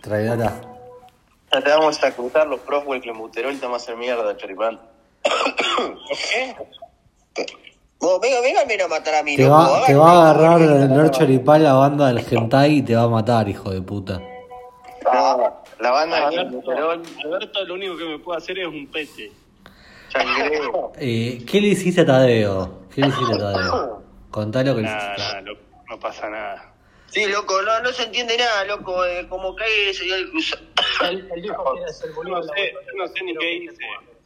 Traidora. Ya te vamos a cruzar los Proswell, Clemuterol, te vamos a hacer mierda, choripán. ¿Qué? Vos, venga, venga, a matar a mí, Te loco, va, te va a agarrar el Lord Choripán, la banda del hentai, y te va a matar, hijo de puta. No, la banda de Alberto, Clemuterol, Alberto lo único que me puede hacer es un pete. changreo. Eh, ¿Qué le hiciste a Tadeo? ¿Qué le hiciste a Tadeo? Contá lo que le hiciste. nada, no, no pasa nada. Sí, loco, no, no se entiende nada, loco. eh, como cae ese día el cruzado. Él, él dijo que era Yo boludo. no sé, yo no sé ni qué hice.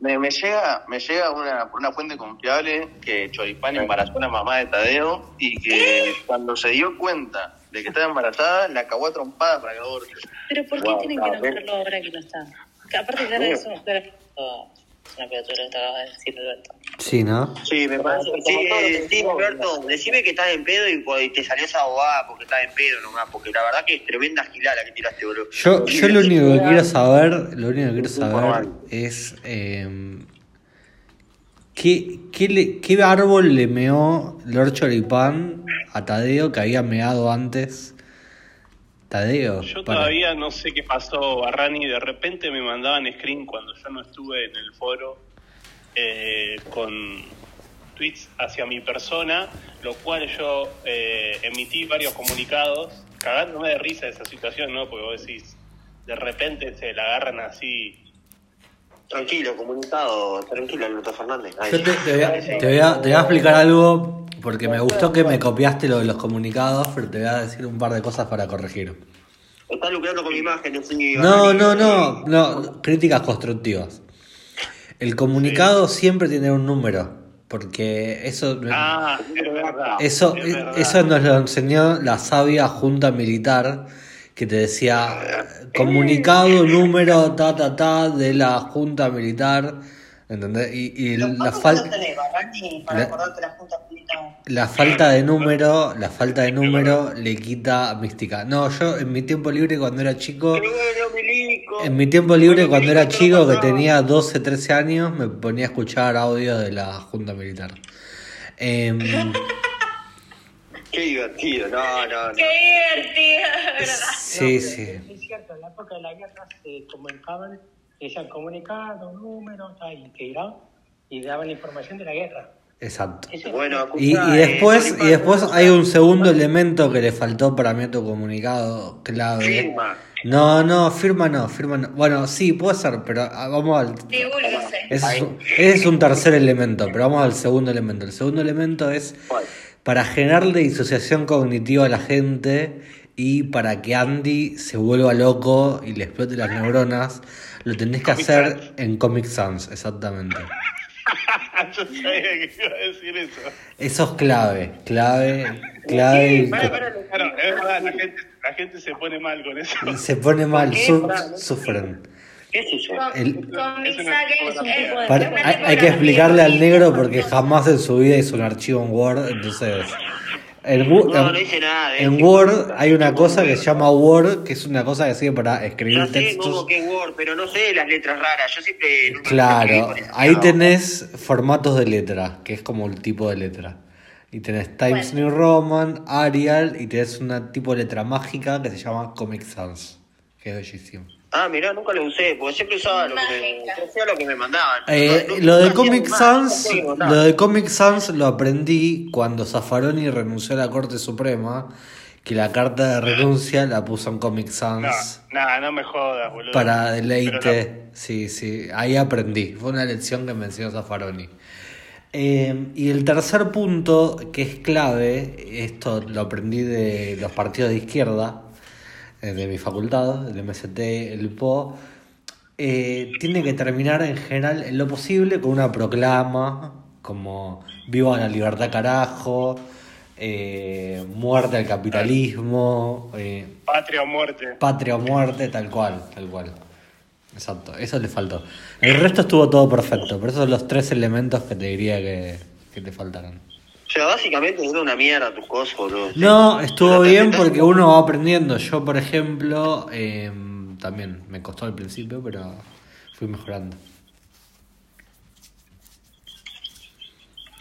Me, me llega, me llega una, por una fuente confiable que Choripán embarazó a la mamá de Tadeo y que cuando se dio cuenta de que estaba embarazada, la cagó a trompada para que aborte. Pero ¿por qué Wow, tienen que nombrarlo ahora que no está? Que aparte que claro, oh, es una criatura que te acabas de decir Alberto. Sí, ¿no? Sí, me parece que Sí, eh, Alberto, decime que estás en pedo y, y te salió esa bobada porque estás en pedo nomás. Porque la verdad que es tremenda gilada que tiraste, boludo. Yo, yo lo único que quiero saber, lo único que quiero saber es eh, ¿qué, qué, le- qué árbol le meó Lord Choripán a Tadeo que había meado antes. Tadeo. Yo para- todavía no sé qué pasó, Barrani. De repente me mandaban screen cuando yo no estuve en el foro eh, con tweets hacia mi persona, lo cual yo eh, emití varios comunicados, cagándome de risa de esa situación, ¿no? Porque vos decís, de repente se la agarran así. Tranquilo, comunicado, tranquilo, Alberto Fernández. Ay, Yo te, te voy a, te voy a- te voy a explicar algo porque me gustó que me copiaste lo de los comunicados, pero te voy a decir un par de cosas para corregir. Estás lucrando con mi imagen, No, no, no, no, críticas constructivas. El comunicado siempre tiene un número, porque eso, Ah, es verdad. eso, es verdad. eso nos lo enseñó la sabia junta militar que te decía comunicado número ta ta ta de la junta militar, ¿entendés? Y, y la falta para La- acordarte la junta militar? la falta de número, la falta de número le quita mística. No, yo en mi tiempo libre cuando era chico En mi tiempo libre, cuando era chico, que tenía 12, 13 años, me ponía a escuchar audio de la Junta Militar. Em, Qué divertido, no, no, no. ¡Qué divertido! sí, sí. Es cierto, en la época de la guerra se comunicaban, decían comunicado, número, tal, y que y daban información de la guerra. Exacto. Y, y después, y después hay un segundo elemento que le faltó para mí a tu comunicado clave. Firma. No, no, firma no, firma no. Bueno, sí, puede ser, pero ah, vamos al... Ese es, un, ese es un tercer elemento, pero vamos al segundo elemento. El segundo elemento es para generarle disociación cognitiva a la gente y para que Andy se vuelva loco y le explote las neuronas, lo tenés que hacer en Comic Sans, exactamente. Yo sabía que iba a decir eso. Eso es clave, clave, clave. Bueno, pero, claro, es verdad, la gente, la gente se pone mal con eso. Se pone mal, su- sufren. ¿Qué es eso? El- Con Es una- Para- una hay, hay que explicarle al negro porque jamás en su vida hizo un archivo en Word, entonces... En, Wo- No, en- no hice nada. eh. en Word hay una cosa que se llama Word, que es una cosa que sirve para escribir Ya sé textos. cómo que es Word, pero no sé las letras raras. Yo siempre. Claro, ahí tenés formatos de letra, que es como el tipo de letra. Y tenés Times New Roman, Arial, y tenés una tipo de letra mágica que se llama Comic Sans, que es bellísimo. Ah, mirá, nunca lo usé, porque siempre usaba lo que me, lo que me mandaban. Eh, No- no- lo no de Comic Sans, no lo de Comic Sans lo aprendí cuando Zaffaroni renunció a la Corte Suprema, que la carta de renuncia la puso en Comic No, Sans nada, no me jodas, boludo. para deleite. Sí, sí, ahí aprendí. Fue una lección que me enseñó Zaffaroni. Eh, y el tercer punto, que es clave, esto lo aprendí de los partidos de izquierda, de mi facultad, el MST, el PO, eh, tiene que terminar en general en lo posible con una proclama, como viva la libertad carajo, eh, muerte al capitalismo, eh, patria o muerte. patria o muerte, tal cual, tal cual. Exacto, eso le faltó. El resto estuvo todo perfecto, pero esos son los tres elementos que te diría que, que te faltaron. O sea, básicamente era una mierda tu cosa, boludo. No, estuvo bien porque uno va aprendiendo. Yo, por ejemplo, eh, también me costó al principio, pero fui mejorando.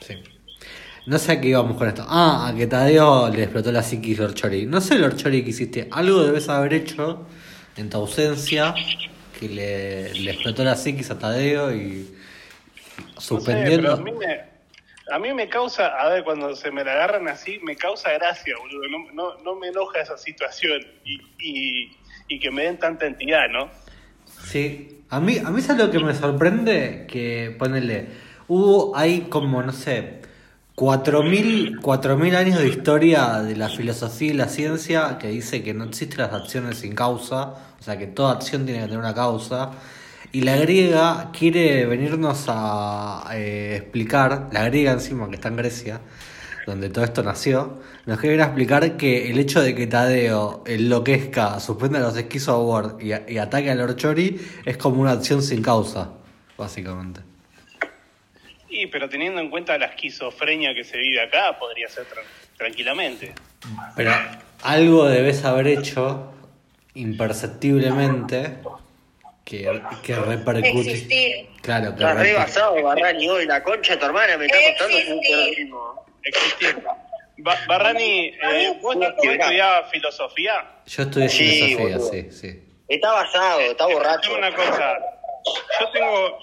Sí. No sé a qué íbamos con esto. Ah, a que Tadeo le explotó la psiquis Lord Chori. No sé, Lord Chori, qué hiciste. Algo debes haber hecho en tu ausencia, que le, le explotó la psiquis a Tadeo y No sé, suspendiendo. pero a mí me, a mí me causa, a ver, cuando se me la agarran así, me causa gracia, boludo. No, no, no me enoja esa situación y, y, y que me den tanta entidad, ¿no? Sí, a mí, a mí es lo que me sorprende que, ponele, hubo, hay como, no sé, 4.000 4.000 años de historia de la filosofía y la ciencia que dice que no existen las acciones sin causa, o sea que toda acción tiene que tener una causa, y la griega quiere venirnos a eh, explicar, la griega encima que está en Grecia, donde todo esto nació, nos quiere explicar que el hecho de que Tadeo enloquezca, suspenda los Esquizo Award y, y ataque a Lord Chori es como una acción sin causa, básicamente. Y, pero teniendo en cuenta la esquizofrenia que se vive acá, podría ser tran- tranquilamente. Pero algo debes haber hecho imperceptiblemente que, que repercute. Existir. Claro, que Estás re reper- basado, Barrani, hoy. La concha de tu hermana me está costando terrorismo. Existir. Ba- Barrani, eh, ¿vos, estudiabas filosofía? Yo estudié Sí, filosofía, boludo. sí, sí. Está basado, está borracho. Tengo una cosa. Yo tengo,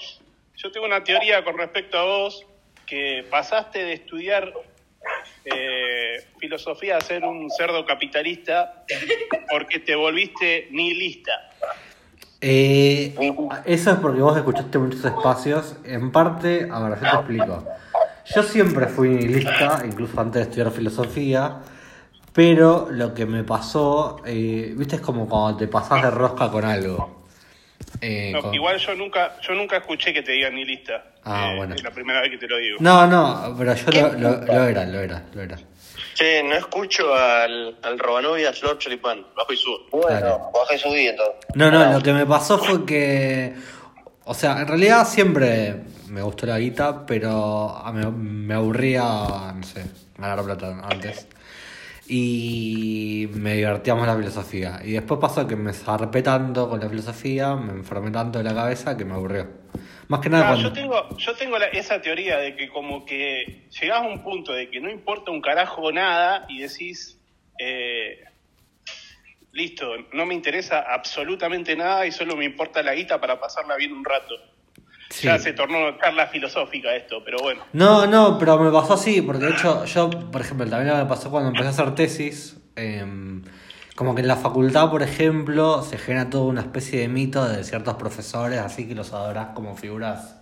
yo tengo una teoría con respecto a vos que pasaste de estudiar eh, filosofía a ser un cerdo capitalista porque te volviste nihilista. Eh, eso es porque vos escuchaste muchos espacios. En parte, a ver, yo te explico. Yo siempre fui nihilista, incluso antes de estudiar filosofía, pero lo que me pasó, eh, viste, es como cuando te pasás de rosca con algo. Eh, No, con- Igual yo nunca, yo nunca escuché que te digan nihilista. Ah, Eh, bueno. Es la primera vez que te lo digo. No, no, pero yo lo, lo- lo era, lo era, lo era. Che, no escucho al, al Robanovias Lord Choripan, bajo y sube. Bueno, Claro. bajé su vida entonces. No, no, lo que me pasó fue que. O sea, en realidad siempre me gustó la guita, pero a- me, me aburría, no sé, ganar plata antes. Y me divertía más la filosofía. Y después pasó que me zarpé tanto con la filosofía, me enfermé tanto de la cabeza que me aburrió. Más que nada cuando. yo tengo, yo tengo la- esa teoría de que como que llegás a un punto de que no importa un carajo nada y decís, eh, listo, no me interesa absolutamente nada y solo me importa la guita para pasarla bien un rato. Sí. Ya se tornó charla filosófica esto, pero bueno. No, no, pero me pasó así, porque de hecho yo, por ejemplo, también me pasó cuando empecé a hacer tesis, em, como que en la facultad, por ejemplo, se genera toda una especie de mito de ciertos profesores, así que los adorás como figuras,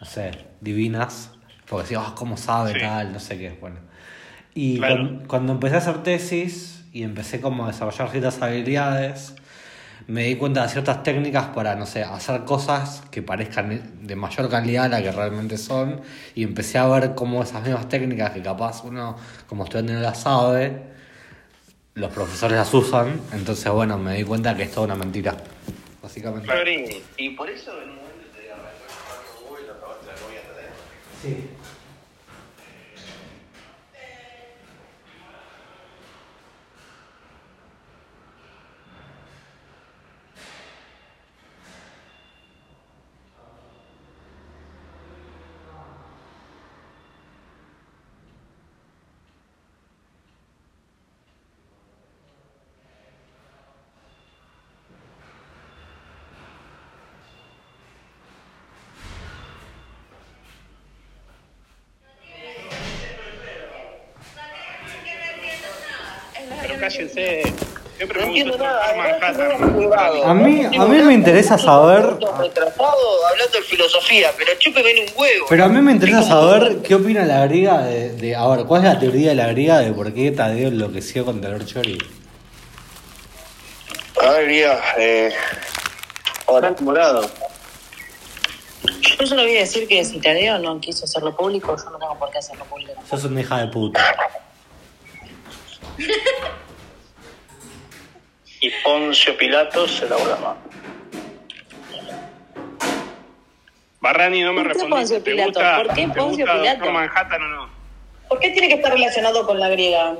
no sé, divinas, porque si, oh, ¿cómo sabe Sí. tal? No sé qué, bueno. Y Claro. cuan- cuando empecé a hacer tesis y empecé como a desarrollar ciertas habilidades, me di cuenta de ciertas técnicas para, no sé, hacer cosas que parezcan de mayor calidad a la que realmente son. Y empecé a ver cómo esas mismas técnicas que capaz uno como estudiante no las sabe, los profesores las usan. Entonces, bueno, me di cuenta que es toda una mentira, básicamente. Florini, Y por eso en un momento te arrancó el cuarto y lo acabaste la novia. Sí. Cállense. Siempre no me entiendo nada. Manhattan. A mí- a mí me interesa saber- hablando de filosofía, pero chúpeme un huevo. Pero a mí me interesa saber qué opina la griega de, de... A ver, ¿cuál es la teoría de la griega de por qué Tadeo enloqueció contra Lord Chori? A ver, Guía, eh. Ahora, morado. Yo solo voy a decir que si Tadeo no quiso hacerlo público, yo no tengo por qué hacerlo público. Sos una hija de puta. Y Poncio Pilatos se la volaba. Barrani no me ¿Por qué respondiste. Poncio ¿Te Pilato? gusta, ¿Por qué Poncio Pilato? Doctor Manhattan o no? ¿Por qué tiene que estar relacionado con la griega?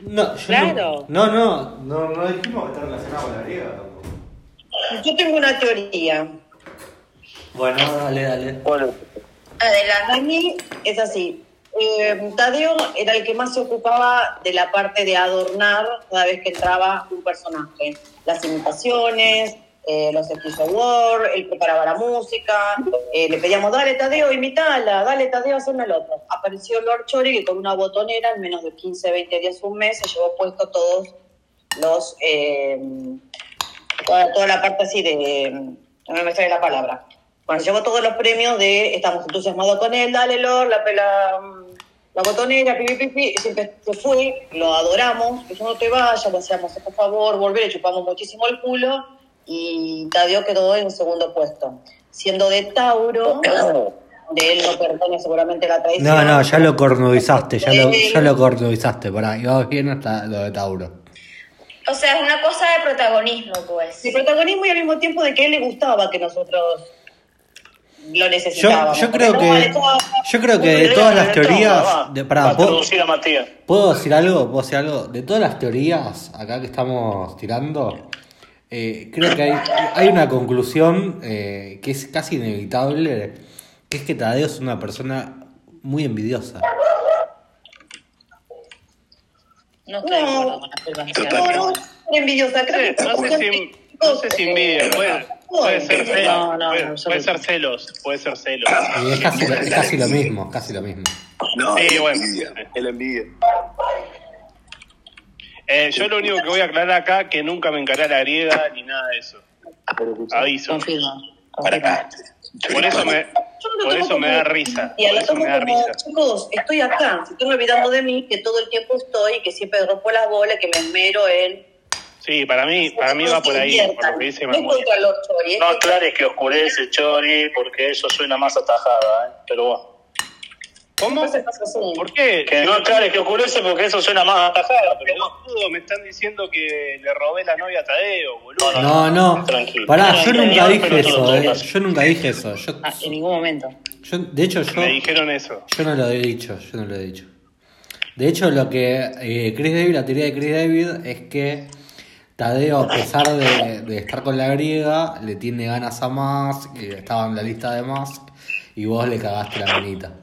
No, yo Claro. no, no, no, no, no dijimos que está relacionado con la griega tampoco. Yo tengo una teoría. Bueno, dale, dale. Bueno, Adelante. A mí es así. Eh, Tadeo era el que más se ocupaba de la parte de adornar cada vez que entraba un personaje. Las imitaciones, eh, los skills award, él preparaba la música, eh, le pedíamos, dale Tadeo, imitala, dale Tadeo, hazme el otro. Apareció Lord Chori que con una botonera en menos de 15, 20 días, un mes, se llevó puesto todos los... eh, toda, toda la parte así de... No me sale la palabra. Bueno, llevó todos los premios de estamos entusiasmados con él, dale Lord, la, la, la botonera, pipi, pipi, siempre se fue, lo adoramos, que yo no te vayas, le hacíamos por favor, volver, le chupamos muchísimo el culo y Tadeo quedó en segundo puesto. Siendo de Tauro, de él no perdone seguramente la traición. No, no, ya lo cornudizaste, ya lo, ya lo cornudizaste, pará, ibas bien hasta lo de Tauro. O sea, es una cosa de protagonismo, pues. De protagonismo y al mismo tiempo de que a él le gustaba que nosotros lo Yo, necesitábamos. yo creo Porque no, que de todas- yo creo que de todas las teorías, de, pará, ¿puedo, traducir a Matías. puedo decir algo? ¿Puedo decir algo? De todas las teorías acá que estamos tirando, eh, creo que hay, hay una conclusión eh, que es casi inevitable, que es que Tadeo es una persona muy envidiosa. No estoy de No. acuerdo con la afirmación. No, no, envidiosa. Creo No sé si, no sé si envidia, puede, puede ser celos, No, no, puede, no, puede ser celos, puede ser celos. Y es casi, lo- es casi lo mismo, casi lo mismo. No, Sí, el bueno. envidia, el envidia. Eh, yo lo único que voy a aclarar acá que nunca me encaré a la griega ni nada de eso. Aviso. Confirmo. Para acá. Por eso me, no por eso me da risa. Y Por la eso tomo me da como, risa. chicos, estoy acá, se están olvidando de mí, que todo el tiempo estoy, que siempre rompo las bolas, que me esmero en... Sí, para mí, para mí va por ahí, por lo que dice No No aclares que oscurece Chori, porque eso suena más atajada, ¿eh? Pero bueno. ¿Cómo? ¿Por qué? Que no aclares que oscurece porque eso suena más atajada, pero bueno. Boludo, me están diciendo que le robé la novia a Tadeo, boludo. No, no. Tranquilo. Pará, yo nunca dije eso, eh. Yo nunca dije eso. Yo, Ah, en ningún momento. yo, de hecho, yo, Me dijeron eso. yo no lo he dicho, yo no lo he dicho. De hecho, lo que eh, Chris David, la teoría de Chris David es que Tadeo, a pesar de, de estar con la griega, le tiene ganas a Musk, y estaba en la lista de Musk, y vos le cagaste la manita,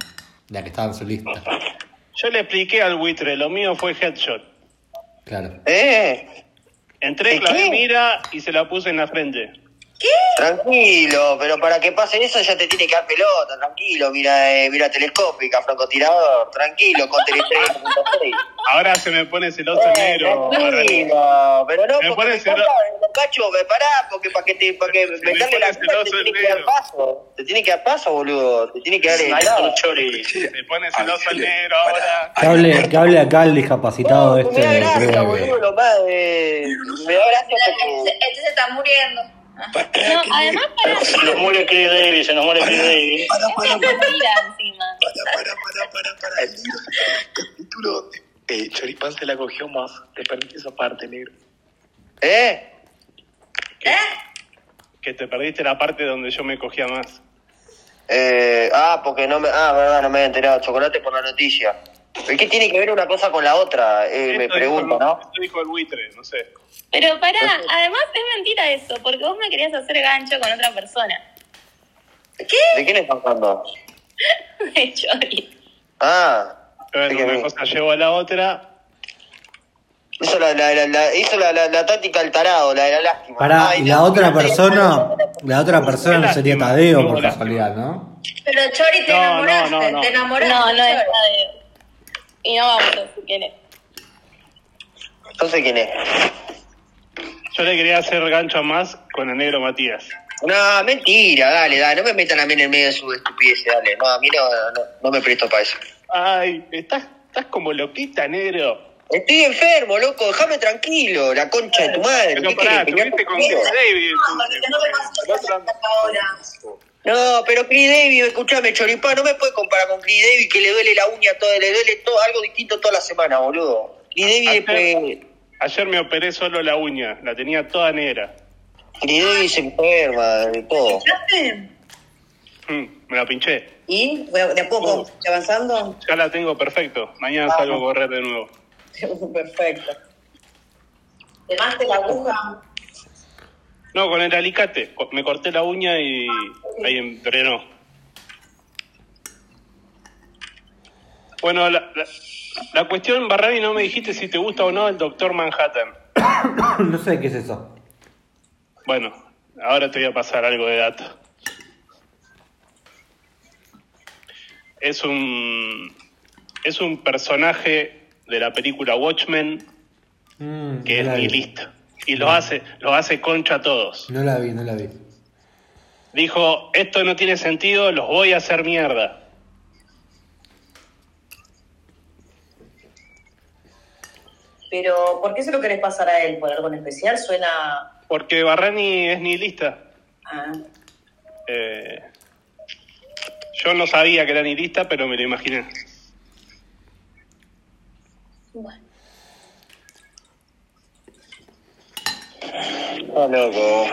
la que estaba en su lista. Yo le expliqué al buitre, lo mío fue headshot. Claro. ¿Eh? Entré, ¿De clavé mira y se la puse en la frente. Tranquilo, pero para que pase eso ya te tiene que dar pelota, tranquilo, mira, eh, mira telescópica, francotirador, tranquilo, con telestrella.6. Ahora se me pone celoso el negro. Tranquilo, pero no, Me porque pone me celo- cacho, me pará, porque para que te, para que me la te tiene que dar paso, te tiene que dar paso, boludo, te tiene que dar el Chori. Se pone celoso el negro ahora. Que hable, que hable acá el discapacitado No, este me da de gracia, boludo, lo más, eh, me da gracia. Este este se está muriendo. No, además para... Se nos muere Chris Davis, se nos muere Chris Davis. Para, para, para, para, para, para, para, para. El libro el capítulo donde eh, Choripán se la cogió más. Te perdí esa parte, negro. ¿Eh? Que te perdiste la parte donde yo me cogía más. Eh, ah, porque no me... Ah, verdad, no me había enterado. Chocolate por la noticia. ¿Qué tiene que ver una cosa con la otra? Eh, me pregunto, ¿no? Esto dijo el buitre, no sé. Pero pará, además es mentira eso, porque vos me querías hacer gancho con otra persona. ¿De quién estás hablando? De Chori. Ah, Bueno, una cosa llevó a la otra. hizo la, la, la, la- hizo la, la, la táctica al tarado, la de la lástima. Pará, Ay, y la otra persona, la otra persona no sería Tadeo por casualidad, ¿no? Pero Chori, te No, enamoraste, no, no. te enamoraste. No, no es. Tadeo. Y no vamos si querés. Entonces, ¿quién es? Yo le quería hacer gancho a más con el negro Matías. No, mentira, dale, dale, no me metan a mí en el medio de su estupidez, dale. No, a mí no, no, no me presto para eso. Ay, estás, estás como loquita, negro. Estoy enfermo, loco, déjame tranquilo, la concha de tu madre. Pero ¿qué pará, tuviste con David. No, porque no me anda- ahora. No, pero Chris David, escuchame, Choripán, no me puedes comparar con Chris David que le duele la uña toda, le duele todo, algo distinto toda la semana, boludo. Chris David Ayer- después, Ayer me operé solo la uña, la tenía toda negra. Chris David se enferma de todo. Mm, me la pinché. ¿Y? ¿De a poco? ¿Estoy avanzando? Ya la tengo perfecto. Mañana salgo a correr de nuevo. Perfecto. ¿Quemaste la aguja? No, con el alicate. Me corté la uña y ahí entrenó. Bueno, la, la, la cuestión, Barrani, no me dijiste si te gusta o no el Doctor Manhattan. no sé qué es eso. Bueno, ahora te voy a pasar algo de data. Es un es un personaje de la película Watchmen Mm, que es nihilista y lo hace lo hace concha a todos. No la vi, no la vi. Dijo, esto no tiene sentido, los voy a hacer mierda. Pero, ¿por qué se lo querés pasar a él? ¿Por algo en especial? Suena... Porque Barrani es nihilista. ah, Eh, yo no sabía que era nihilista, pero me lo imaginé. Bueno. Oh, loco.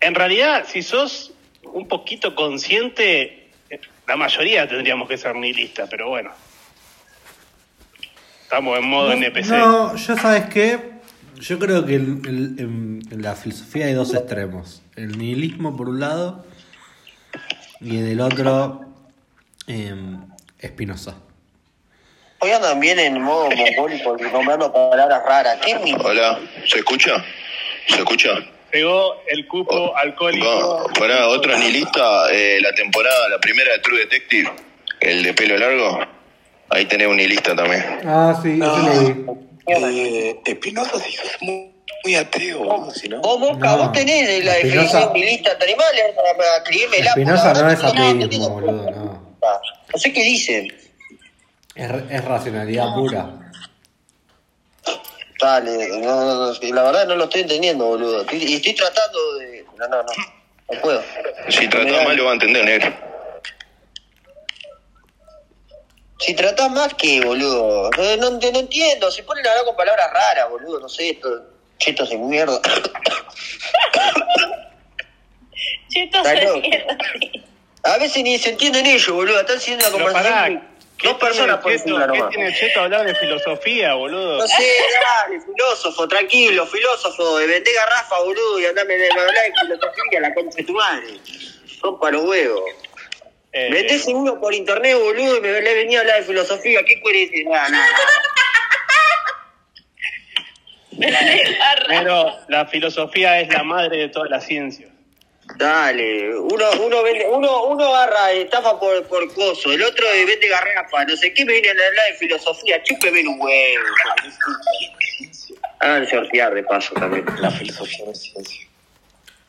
En realidad, si sos un poquito consciente, la mayoría tendríamos que ser nihilistas, pero bueno. Estamos en modo NPC. No, yo sabes qué. Yo creo que el- el- en, en la filosofía hay dos extremos. El nihilismo por un lado y del otro em, Espinosa. Hoy andan bien en modo mongólico y nombrando palabras raras. ¿Qué mi... Hola, ¿se escucha? ¿Se escucha? Pegó el cupo alcohólico. Va, Pará, otro nihilista, eh, la temporada, la primera de True Detective, el de pelo largo. Ahí tenés un nihilista también. Ah, sí, No. eso lo vi. Eh, Espinosa sí sos muy, muy ateo, si no. Vos, No. vos tenés la Espinosa- definición de lista de animales para escribirme la Espinosa no es no, ateísmo, boludo, no. no sé qué dicen. Es, es racionalidad pura. Dale, no, no, no, la verdad no lo estoy entendiendo, boludo. Y estoy tratando de. No, no, no. No puedo. Si tratás mal lo va a entender, negro. Si tratás más que, boludo. No, no, no entiendo. Se ponen a hablar con palabras raras, boludo. No sé, esto. Chetos de mierda. Chetos de mierda. A veces ni se entienden ellos, boludo. Están haciendo Pero conversación. Pará, que ¿qué Dos personas por encima ¿qué tiene el Cheto a hablar de filosofía, boludo? No sé, dale, filósofo, tranquilo, filósofo, de vendé garrafa, boludo, y andame de hablar de filosofía, la concha de tu madre. Son para los huevos. Eh, Metés uno por internet, boludo, y me le venía a hablar de filosofía. ¿Qué querés decir? Nada, nada. pero la filosofía es la madre de todas las ciencias. Dale, uno, uno vende, uno, uno agarra estafa por, por coso, el otro vende garrafa, no sé qué me viene a hablar de filosofía, chúpeme un huevo. Hagan sortear de paso también. La filosofía es ciencia.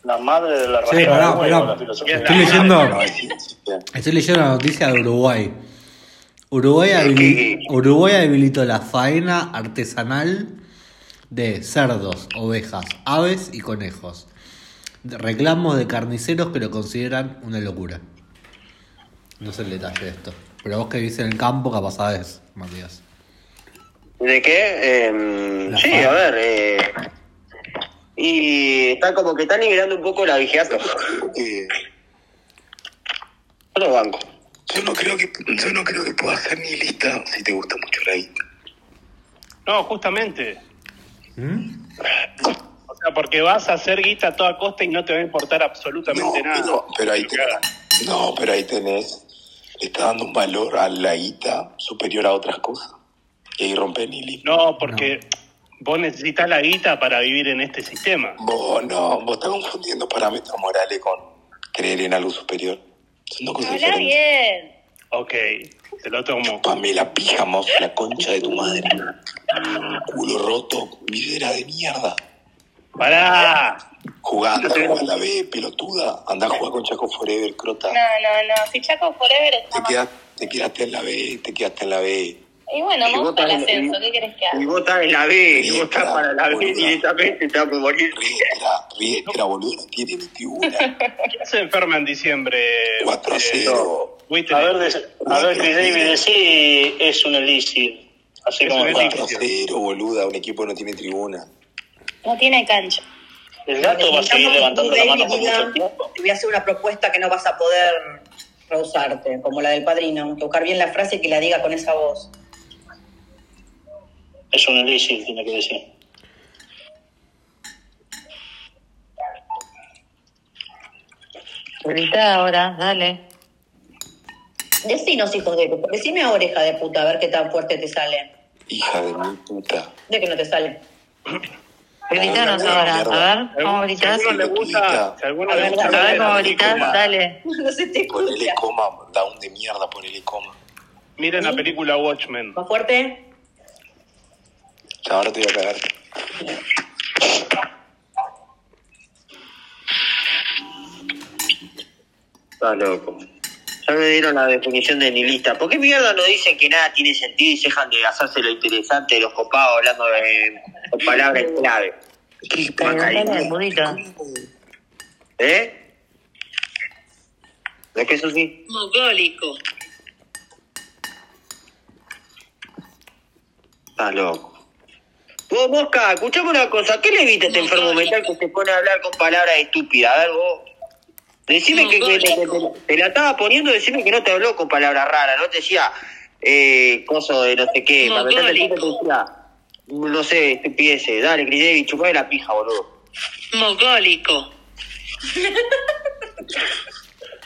La madre de la Sí, rajada pará, pará. la filosofía. Estoy leyendo, estoy leyendo la noticia de Uruguay. Uruguay, habili- Uruguay habilitó la faena artesanal de cerdos, ovejas, aves y conejos. Reclamos de carniceros que lo consideran una locura. No sé el detalle de esto. Pero vos que vivís en el campo, capaz sabes, Matías. ¿De qué? Em, sí, a ver. Eh, y está como que está liberando un poco la vigilancia. Eh, Yo banco. yo no creo que yo no creo que puedas ser nihilista si te gusta mucho la guita. No, justamente. ¿Mm? O sea, porque vas a hacer guita a toda costa y no te va a importar No, absolutamente nada. pero, pero ahí tenés, no, pero ahí tenés, le está dando un valor a la guita superior a otras cosas. Y ahí rompe el. No, porque vos necesitas la guita para vivir en este sistema. Vos no, vos estás confundiendo parámetros morales con creer en algo superior. Son dos cosas Habla diferentes. bien. Ok, te lo tomo. Pamela Pijamos, la concha de tu madre. Culo roto, videra de mierda. ¡Pará! Jugá, anda a jugar la B, pelotuda. Anda a jugar con Chaco Forever, crota. No, no, no. Si Chaco Forever está Te, más... quedas- te quedaste en la B, te quedaste en la B. Y bueno, Y me vos gusta el ascenso. ¿Qué querés que Y haga? vos estás en la B, y vos estás para la B directamente, te vas a morir. Riestra, Riestra, boludo, no tiene ni tribuna. ¿Quién se enferma en diciembre? 4 a Eh, 0. Wither? A ver, de- a ver, Chris David, decí es un elixir. Así Es como un está. elixir. 4 a 0, boluda. Un equipo no tiene tribuna. No tiene cancha. El gato va a seguir levantando la mano por mucho tiempo. Te voy a hacer una propuesta que no vas a poder rehusarte, como la del padrino. Que buscar bien la frase y que la diga con esa voz. Es un elixir, tiene que decir. Grita ahora, dale. Decinos, hijos de puta. Decime ahora, hija de puta, a ver qué tan fuerte te sale. Hija de mi puta. De que no te sale. Gritanos ahora, a ver, ¿cómo gritas? Si a alguno le gusta, si a alguno A le ver, gusta A ver cómo película, dale. No se te Ponele escucha. coma, down de mierda, ponele coma. miren la película Watchmen. ¿Más fuerte? Ahora te voy a cagar. Está loco. Ya me dieron la definición de nihilista. ¿Por qué mierda no dicen que nada tiene sentido y se dejan de hacerse lo interesante de los copados hablando de, con palabras clave? Budito. ¿Eh? ¿Es que eso sí? Mogólico. Está loco. Vos, Mosca, escuchame una cosa. ¿Qué le viste a este enfermo mental que se pone a hablar con palabras estúpidas? A ver, vos. Decime que, que- que- que- te la estaba poniendo, decime que no te habló con palabras raras, no te decía eh, coso de no sé qué. Para meterte el te decía, no sé, estupideces. Dale, Cridevi, chupame la pija, boludo. Mogólico.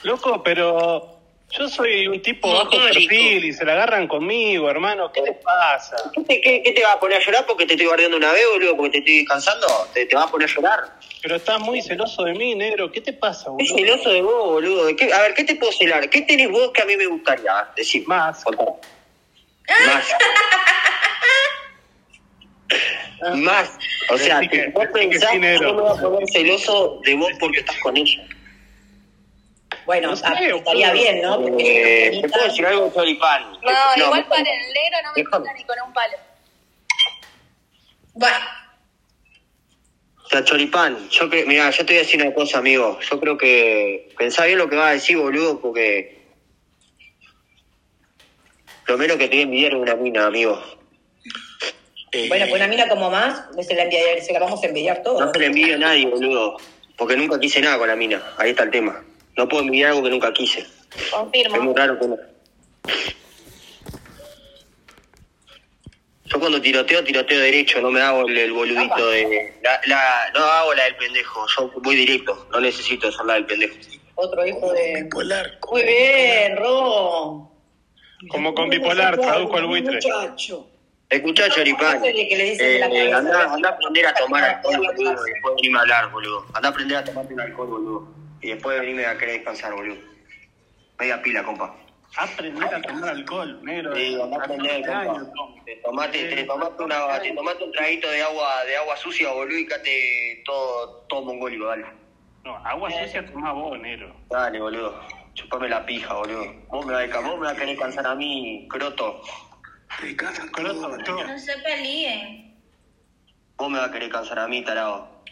Loco, pero yo soy un tipo bajo perfil y se la agarran conmigo, hermano. ¿Qué te pasa? ¿Qué te, qué- qué te va a poner a llorar porque te estoy guardiando una vez, boludo? Porque te estoy descansando. ¿Te, te va a poner a llorar? Pero estás muy celoso de mí, negro. ¿Qué te pasa, boludo? celoso de vos, boludo. ¿De qué- a ver, ¿qué te puedo celar? ¿Qué tenés vos que a mí me gustaría? Decir. Más. Más. Más. O sea, que- vos pensás que me voy a poner celoso de vos porque estás con ella. Bueno, No sé, estaría bien, ¿no? Porque Eh, ¿Te puedo decir algo, Choripán? No, No, igual para el negro no me toca ni con un palo. Bueno, sea, Choripán, yo creo, mira, yo te voy a decir una cosa, amigo. Yo creo que pensá bien lo que vas a decir, boludo, porque lo menos que te voy a envidiar es una mina, amigo. Eh, Bueno, pues una mina como más, se la, envidia- se la vamos a envidiar No todos. se le envidio a nadie, boludo, porque nunca quise nada con la mina. Ahí está el tema. No puedo envidiar algo que nunca quise. Es muy confirmo. raro que no. Yo cuando tiroteo, tiroteo derecho, no me hago el, el boludito de... La, la- no hago la del pendejo, yo voy directo, no necesito hacer la del pendejo. Otro hijo de... Bipolar. Muy bien, Ro. Como con bipolar, traduzco al buitre. Muchacho. Escuchá, Choripán, eh, anda, anda a aprender a tomar alcohol, boludo, y después venirme a hablar, boludo. Anda a aprender a tomarte un alcohol, boludo. Y después venirme a querer descansar, boludo. Media pila, compa. Aprender a tomar alcohol, negro. Sí, a aprender, compa. Te tomaste, te tomaste, una, te tomaste un traguito de agua, de agua sucia, boludo, y quedate todo, todo mongólico, dale. No, agua sucia tomá vos, negro. Dale, boludo. Chupame la pija, boludo. Vos me vas a, vos me vas a querer cansar a mí, croto. Te casan Croto. No se peleen. Vos me vas a querer cansar a mí, tarado.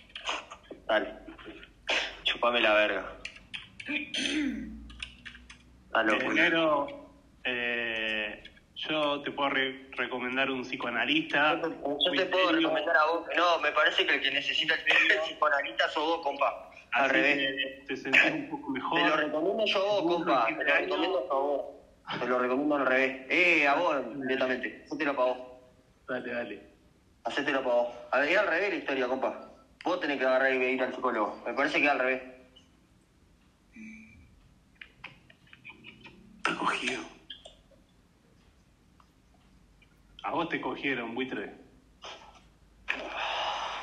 Dale. Chupame la verga. Eh, pues. negro, eh, yo te puedo re- recomendar un psicoanalista. Yo te muy puedo recomendar a vos. No, me parece que el que necesita el psicoanalista sos vos, compa. Al así revés. Te sentís un poco Te lo mejor. recomiendo yo a vos, compa. Te lo recomiendo a vos. Te lo recomiendo al revés. Eh, a vos directamente. Hacételo para vos. Dale, dale. Hacételo para vos. A ver, al revés la historia, compa. Vos tenés que agarrar y ir al psicólogo. Me parece que al revés. Está cogido. A vos te cogieron, buitre.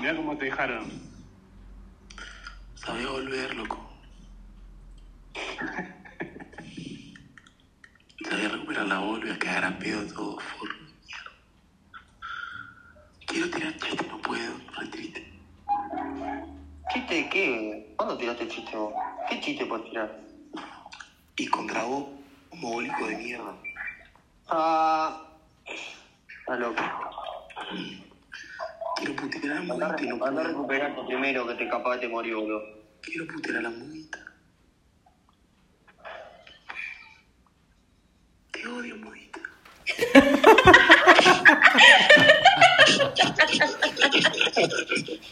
Mirá cómo te dejaron. Sabía volver, loco. Sabía recuperar la voz, voy a quedar a pedo todo forro. Quiero tirar chiste, no puedo, re triste. ¿Chiste de qué? ¿Cuándo tiraste chiste vos? ¿Qué chiste puedes tirar? Y contra vos, un mogólico de mierda. Ah. Está loco. Quiero putear a la muita y no anda a puedo. recuperarte primero que te capaz te morí, boludo. Quiero putear a la muita. Te odio, muita.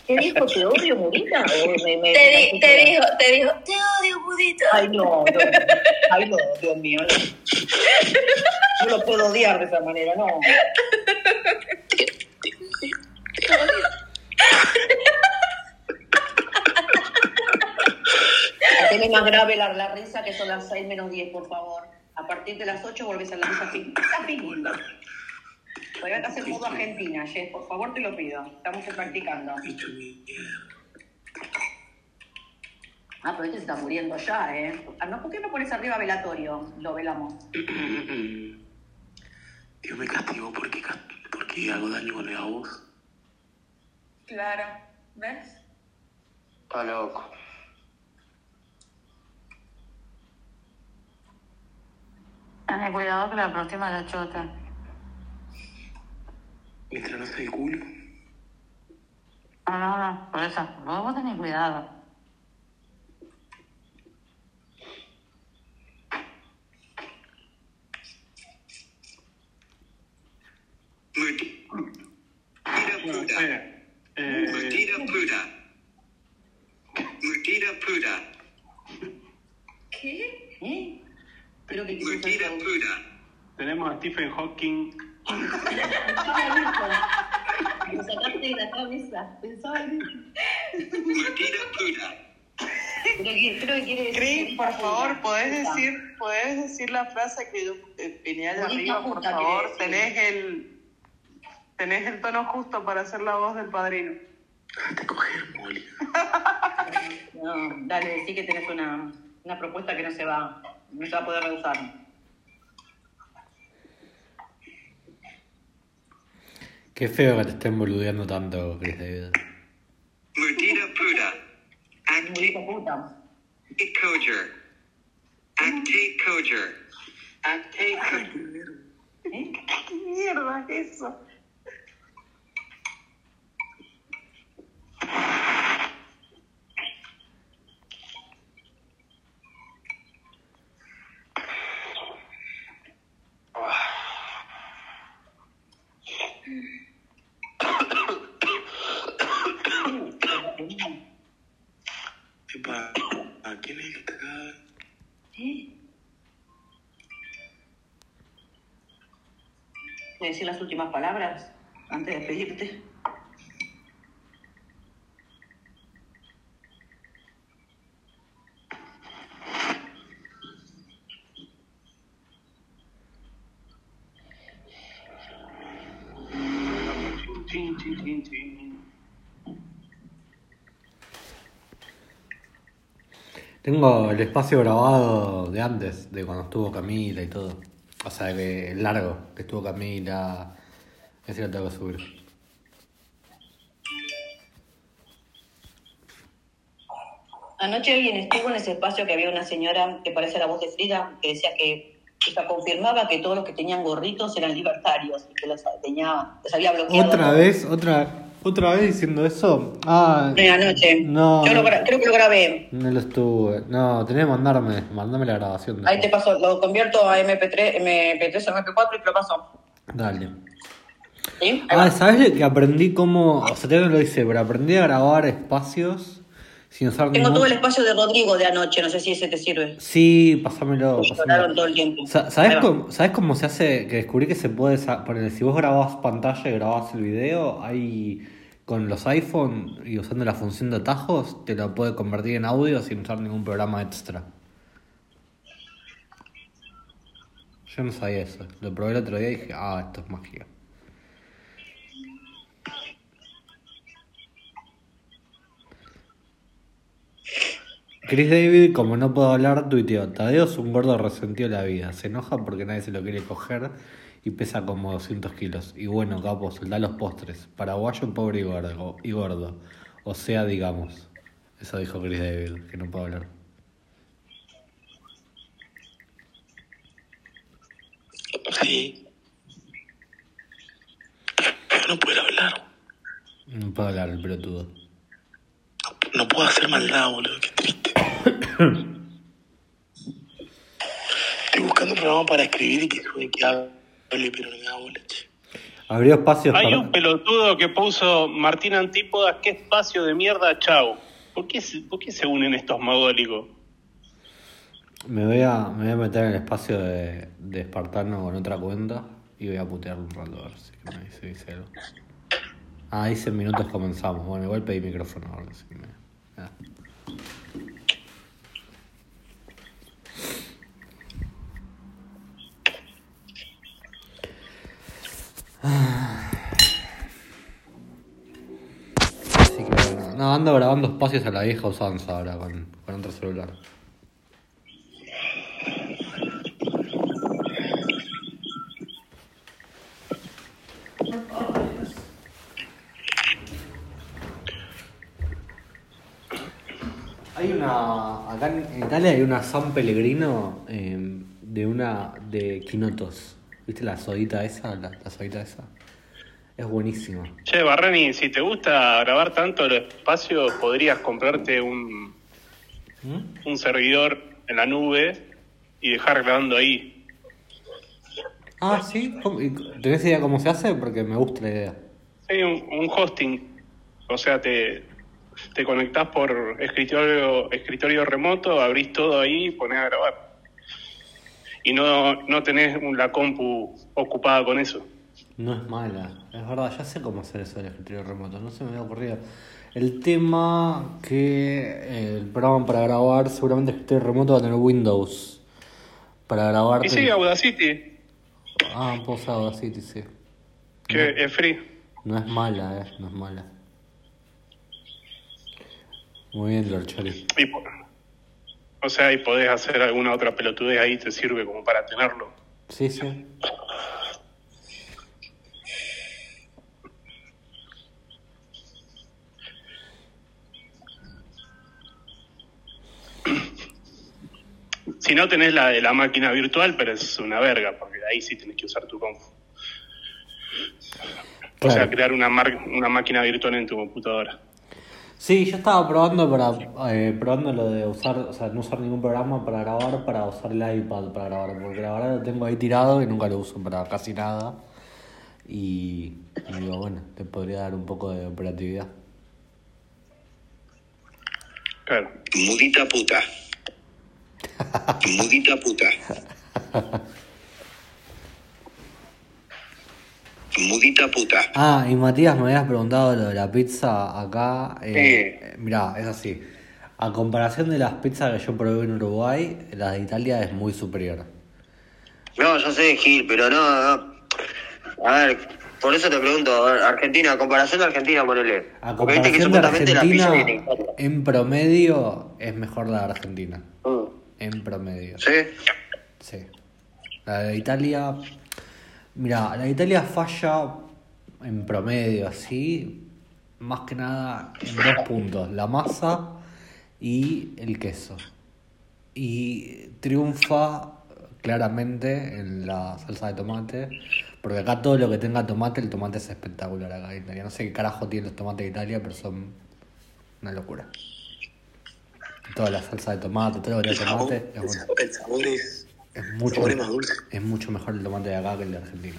¿Qué dijo? ¿Te odio, Murita? O me- me- Te, me- te dijo, te dijo, te odio, budito. Ay, no, no. Ay, no, Dios mío. No. No lo puedo odiar de esa manera, no. Haceme más grave la, la risa que son las 6 menos 10, por favor. A partir de las 8 volvés a la risa fin- a hacer modo Argentina, Jess, por favor te lo pido. Estamos practicando. Ah, pero este se está muriendo ya, ¿eh? Ah, no, ¿Por qué no pones arriba velatorio? Lo velamos. Dios me castigó porque, porque hago daño con la voz. Claro. ¿Ves? Está loco. Ten cuidado que la próxima la chota. Mientras no el culo. No, no, no, por eso. Vos, vos tenés cuidado. No, espera. Eh, Mutira Puda. Mutira Puda. ¿Qué? ¿Eh? Creo que tenemos a Stephen Hawking. Lo sacaste de la cabeza. Pensaba en eso. Mutira Puda. Creo que, creo que quiere decir. Cris, por favor, ¿podés decir, podés decir la frase que yo eh, venía de Bonita arriba, por puta, favor? Tenés el, tenés el tono justo para hacer la voz del padrino. Te coger, Molly. No, dale, decí que tenés una, una propuesta que no se va, no se va a poder rehusar. Qué feo que te estén boludeando tanto, Chris David. Mutira Puda. Bonita puta. Actate Koger. Actate Koger. Actate Koger. ¿Eh? ¿Qué mierda es eso? Epa, ¿a quién es el que está acá? ¿Eh? ¿Quieres decir las últimas palabras antes de despedirte? Tengo el espacio grabado de antes, de cuando estuvo Camila y todo. O sea, que el largo, que estuvo Camila. Ese lo tengo que subir. Anoche alguien estuvo en ese espacio que había una señora que parece la voz de Frida, que decía que ella confirmaba que todos los que tenían gorritos eran libertarios y que los, tenía, los había bloqueado. ¿Otra vez? ¿Otra, ¿Otra vez diciendo eso? Ah, anoche. no. Yo lo gra- creo que lo grabé. No lo estuve. No, tenés que mandarme, mandame la grabación. Ahí te después. paso, lo convierto a MP3, MP3 o MP4 y te lo paso. Dale. ¿Sí? Ah. ¿sabes que aprendí cómo.? O sea, no lo hice, pero aprendí a grabar espacios sin usar Tengo ningún. todo el espacio de Rodrigo de anoche, no sé si ese te sirve. Sí, pásamelo. Lloraron pásamelo. todo el tiempo. Sa- Ahí ¿Sabes cómo, ¿Sabes cómo se hace? Que descubrí que se puede poner. Si vos grabás pantalla y grabás el video, hay. Con los iPhone y usando la función de atajos, te lo puede convertir en audio sin usar ningún programa extra. Yo no sabía eso. Lo probé el otro día y dije, ah, esto es magia. Chris David, como no puedo hablar, tuiteó. Tadeo es un gordo resentido de la vida. Se enoja porque nadie se lo quiere coger y pesa como 200 kilos. Y bueno, capo, soltá los postres. Paraguayo, pobre y gordo, y gordo. O sea, digamos. Eso dijo Chris David, que no puedo hablar. Sí. Pero no puedo hablar. No puedo hablar, el pelotudo. No puedo hacer maldad, boludo. Qué triste. Estoy buscando un programa para escribir y que suene que hable, pero no me da bola. Abrió espacios Hay para... un pelotudo que puso Martín Antípodas, qué espacio de mierda, chau. ¿Por qué, se- por qué se unen estos mogólicos? Me voy, a, me voy a meter en el espacio de, de Espartano con otra cuenta y voy a putear un rato a ver si me dice, dice algo. Ah, dice en minutos comenzamos. Bueno, igual pedí micrófono ahora, así que me... ah. Así que bueno, no, ando grabando espacios a la vieja usanza ahora con, con otro celular. Hay una. Acá en Italia hay una San Pellegrino eh, de una. de Quinotos. ¿Viste la sodita esa? La, la sodita esa. Es buenísima. Che, Barrani, si te gusta grabar tanto el espacio, podrías comprarte un, un servidor en la nube y dejar grabando ahí. Ah, sí. ¿Cómo- y- ¿Tenés idea cómo se hace? Porque me gusta la idea. Sí, un, un hosting. O sea, te, te conectás por escritorio, escritorio remoto, abrís todo ahí y ponés a grabar. Y no, no tenés la compu ocupada con eso. No es mala. Es verdad, ya sé cómo hacer eso del escritorio remoto. No se me había ocurrido. El tema que eh, el programa para grabar, seguramente el escritorio remoto va a tener Windows. Para grabar. Y sí, Audacity, Ah, usar Audacity, sí. que es free. No es mala, eh. No es mala. Muy bien, Lord. Y po- o sea, y podés hacer alguna otra pelotudez ahí, te sirve como para tenerlo. Sí, sí. Si no tenés la de la máquina virtual, pero es una verga, porque ahí sí tenés que usar tu compu. O sea, crear una, una máquina virtual en tu computadora. Sí, yo estaba probando para eh, probando lo de usar, o sea, no usar ningún programa para grabar, para usar el iPad para grabar, porque la verdad lo tengo ahí tirado y nunca lo uso para casi nada. Y, y digo, bueno, te podría dar un poco de operatividad. Claro. Mudita puta. Mudita puta. Mudita puta. Ah, y Matías me habías preguntado lo de la pizza acá. Eh, Mirá, es así. A comparación de las pizzas que yo probé en Uruguay, la de Italia es muy superior. No, yo sé, Gil, pero no, no. A ver, por eso te pregunto, a ver, Argentina, a comparación de Argentina, ponele. A Porque viste que comparación de Argentina, en promedio es mejor la de Argentina. Mm. En promedio. ¿Sí? Sí. La de Italia. Mira, la Italia falla en promedio, así. Más que nada en dos puntos: la masa y el queso. Y triunfa claramente en la salsa de tomate. Porque acá todo lo que tenga tomate, el tomate es espectacular acá en Italia. No sé qué carajo tienen los tomates de Italia, pero son una locura. Toda la salsa de tomate, todo lo que tiene tomate el sabor es, Es mucho, más dulce. es mucho mejor el tomate de acá que el de Argentina.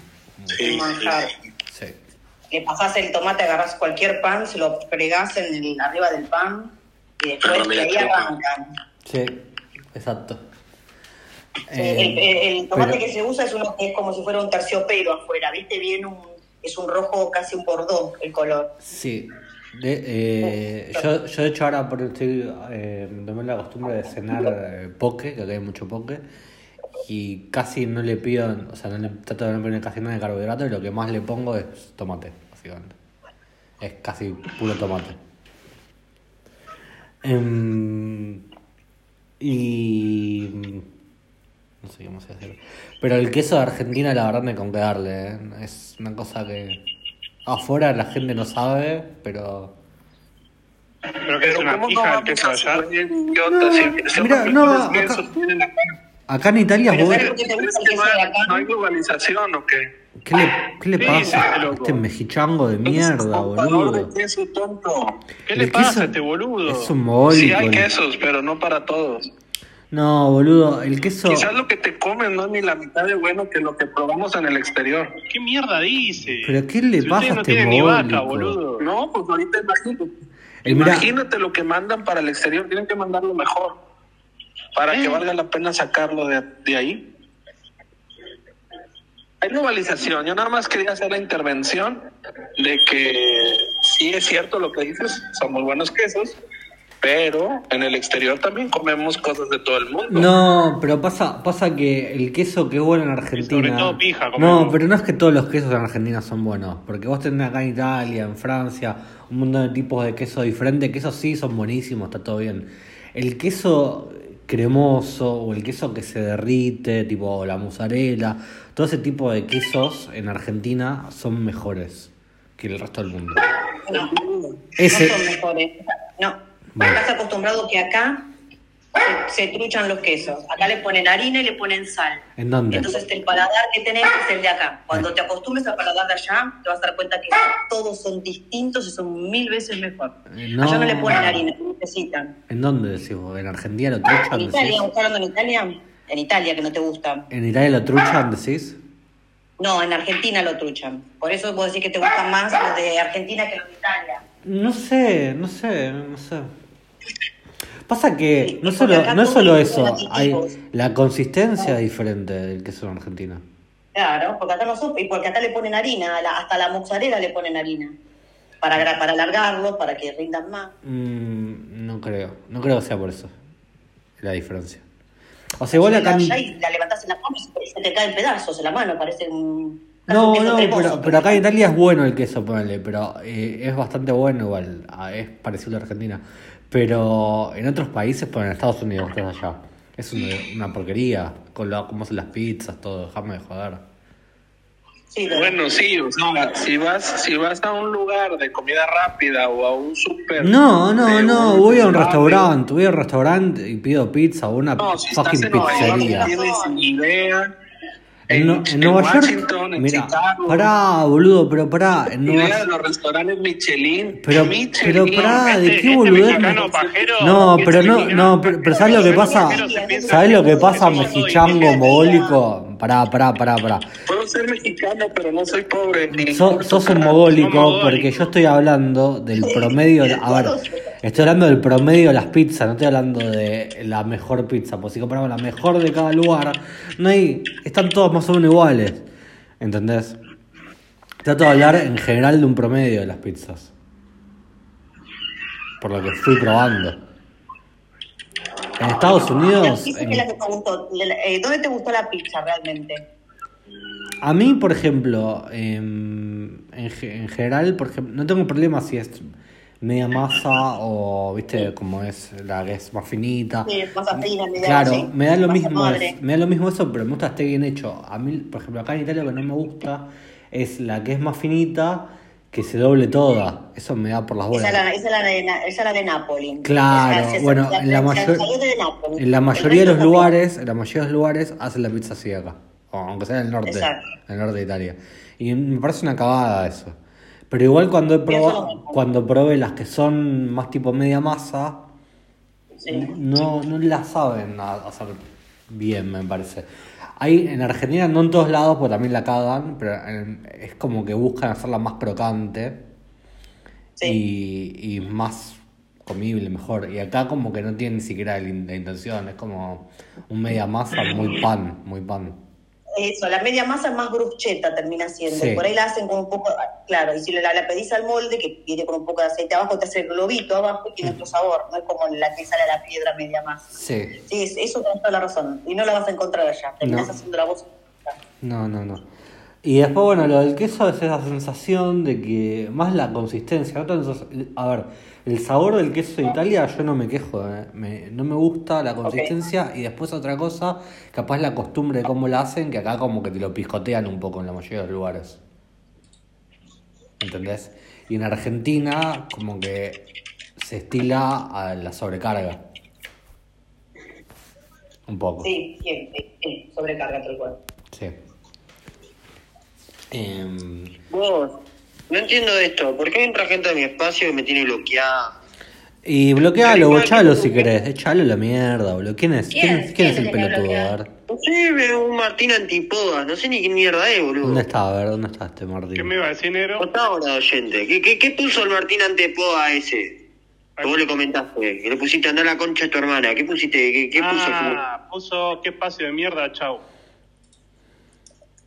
Un manjar. Sí. Le pasás el tomate, agarrás cualquier pan, se lo fregás en el, arriba del pan y después de ahí arrancan. Sí, exacto. Sí, Eh, el, el- tomate pero- que se usa es uno que es como si fuera un terciopelo afuera, ¿viste? Bien un, es un rojo casi un bordó el color. Sí. De- eh, yo, yo de hecho ahora por estoy, eh, tomé la costumbre de cenar eh, poke, que acá hay mucho poke, y casi no le pido, o sea, no le, trato de no poner casi nada de carbohidrato y lo que más le pongo es tomate, básicamente. Es casi puro tomate. Em, y... No sé qué más hacer. Pero el queso de Argentina, la verdad, no hay con qué darle. ¿eh? Es una cosa que afuera la gente no sabe, pero. Pero que es una ¿cómo no pija el queso allá. Mira, no, acá- acá. En Italia, vos-. ¿No hay globalización o qué? ¿qué le, qué le Sí, pasa sí, este mexichango de mierda, boludo? de queso tonto. ¿Qué le pasa a este boludo? Es un mogólico. Sí hay quesos, pero no para todos. No, boludo, el queso. Quizás lo que te comen no es ni la mitad de bueno que lo que probamos en el exterior. ¿Qué mierda dice? ¿Pero qué le Si pasa a no este ni vaca, boludo. No, pues ahorita imagínate. Eh, mira- Imagínate lo que mandan para el exterior, tienen que mandarlo mejor. Para que valga la pena sacarlo de, de ahí. Hay globalización. Yo nada más quería hacer la intervención de que sí es cierto lo que dices, son muy buenos quesos, Pero en el exterior también comemos cosas de todo el mundo. No, pero pasa, pasa que el queso que es bueno en Argentina. sobre todo pija no, pero no es que todos los quesos en Argentina son buenos. Porque vos tenés acá en Italia, en Francia, un montón de tipos de queso diferentes. Que esos sí son buenísimos, está todo bien. El queso cremoso o el queso que se derrite, tipo la mozzarella, todo ese tipo de quesos en Argentina son mejores que el resto del mundo. No, Ese- no son mejores. No, Bueno. estás acostumbrado que acá se, se truchan los quesos. Acá le ponen harina y le ponen sal. ¿En dónde? Entonces el paladar que tenés es el de acá. Cuando te acostumbres al paladar de allá, te vas a dar cuenta que todos son distintos y son mil veces mejor. Eh, no. Allá no le ponen harina, necesitan. ¿En dónde decís vos? ¿En Argentina lo En truchan, decís? Italia, ¿estás hablando en Italia? En Italia, que no te gusta. ¿En Italia lo truchan, decís? No, en Argentina lo truchan. Por eso vos decís que te gustan más los de Argentina que los de Italia. No sé, no sé, no sé. Pasa que no porque solo, no es solo eso, hay la consistencia es diferente del queso en Argentina. Claro, porque acá no son, y porque acá le ponen harina, la- hasta la mozzarella le ponen harina. Para, para alargarlo, para que rindan más. Mm, no creo, no creo que sea por eso la diferencia. O sea, igual acá... Y la levantás en la mano y se- te caen pedazos en la mano, parece un... No, no, cremoso. pero, pero acá en Italia es bueno el queso, ponele, pero eh, es bastante bueno igual, ah, es parecido a la Argentina. Pero en otros países, pues en Estados Unidos, que es allá, es una, una porquería, con lo, cómo hacen las pizzas, todo, déjame de joder. Bueno, sí, o sea, si vas, si vas a un lugar de comida rápida o a un súper. No, no, no, voy a un restaurante, voy a un restaurante y pido pizza o una No, si estás fucking en Nueva York, pizzería. no tienes idea. En, en en Nueva Washington, York, en mira, Chicago. pará, boludo, pero pará, en Nueva de los restaurantes Michelin. Pero, Michelin. pero pará, ¿de qué este pajero No, pero no, no, pero, pero ¿sabes lo que pasa? ¿Sabes lo que pasa, mexichango, mogólico? Pará, pará, pará, pará. Puedo ser mexicano, pero no soy pobre. Ni So- sos un mogólico porque yo estoy hablando del promedio. A ver, estoy hablando del promedio de las pizzas, no estoy hablando de la mejor pizza. Porque si comparamos la mejor de cada lugar, no hay. Están todos más o menos iguales. ¿Entendés? Trato de hablar en general de un promedio de las pizzas. Por lo que fui probando. En Estados Unidos. En- la que eh, ¿dónde te gustó la pizza realmente? A mí, por ejemplo, em, en, ge- en general, por ejemplo, no tengo problema si es media masa o, viste, como es la que es más finita. Sí, masa fina, media Claro, sí, me da lo mismo, es- me da lo mismo eso, pero me gusta que esté bien hecho. A mí, por ejemplo, acá en Italia lo que no me gusta es la que es más finita, que se doble toda. Eso me da por las la, esa es la de, esa es la de Nápoli. Claro, Esa bueno, la- en la, mayor- en la mayoría de los también. lugares, en la mayoría de los lugares hacen la pizza así acá, aunque sea en el norte, Exacto. en el norte de Italia. Y me parece una cagada eso. Pero igual cuando he probado, cuando probé las que son más tipo media masa, no, no las saben hacer bien, me parece. Hay en Argentina, no en todos lados, porque también la cagan, pero en- es como que buscan hacerla más crocante y, y más comible, mejor. Y acá como que no tiene ni siquiera la intención, es como un media masa, muy pan, muy pan. Eso, la media masa es más bruschetta termina siendo. Sí. Por ahí la hacen con un poco, claro, y si la, la pedís al molde, que viene con un poco de aceite abajo, te hace el globito abajo y tiene otro sabor. No es como la que sale a la piedra media masa. Sí, Sí, es- eso tenés toda la razón. Y no la vas a encontrar allá. Terminás No. haciendo la voz. no, no, no. Y después, bueno, lo del queso es esa sensación de que, más la consistencia, no tanto a ver, el sabor del queso de Italia yo no me quejo, eh. Me- no me gusta la consistencia y después otra cosa, capaz la costumbre de cómo la hacen, que acá como que te lo piscotean un poco en la mayoría de los lugares. ¿Entendés? Y en Argentina como que se estila a la sobrecarga. Un poco. Sí, sí, sí, sobrecarga tal cual. Sí. Em, Vos, no entiendo esto. ¿Por qué entra gente a mi espacio y me tiene bloqueada? y bloquealo, o echalo si querés. Echalo la mierda, boludo. ¿Quién es? ¿Quién, ¿Quién? quién es ¿Quién el pelotudo? A bloqueado? ver. No sé, un Martín Antipodas. No sé ni quién mierda es, boludo. ¿Dónde está? A ver, ¿dónde está este Martín? ¿Qué me iba a decir, negro? No está ahora, oyente. ¿Qué, qué, qué puso el Martín Antepoda ese? Que vos le comentaste. Que le pusiste a andar la concha a tu hermana. ¿Qué pusiste? ¿Qué, qué puso? Ah, puso qué espacio de mierda, chau.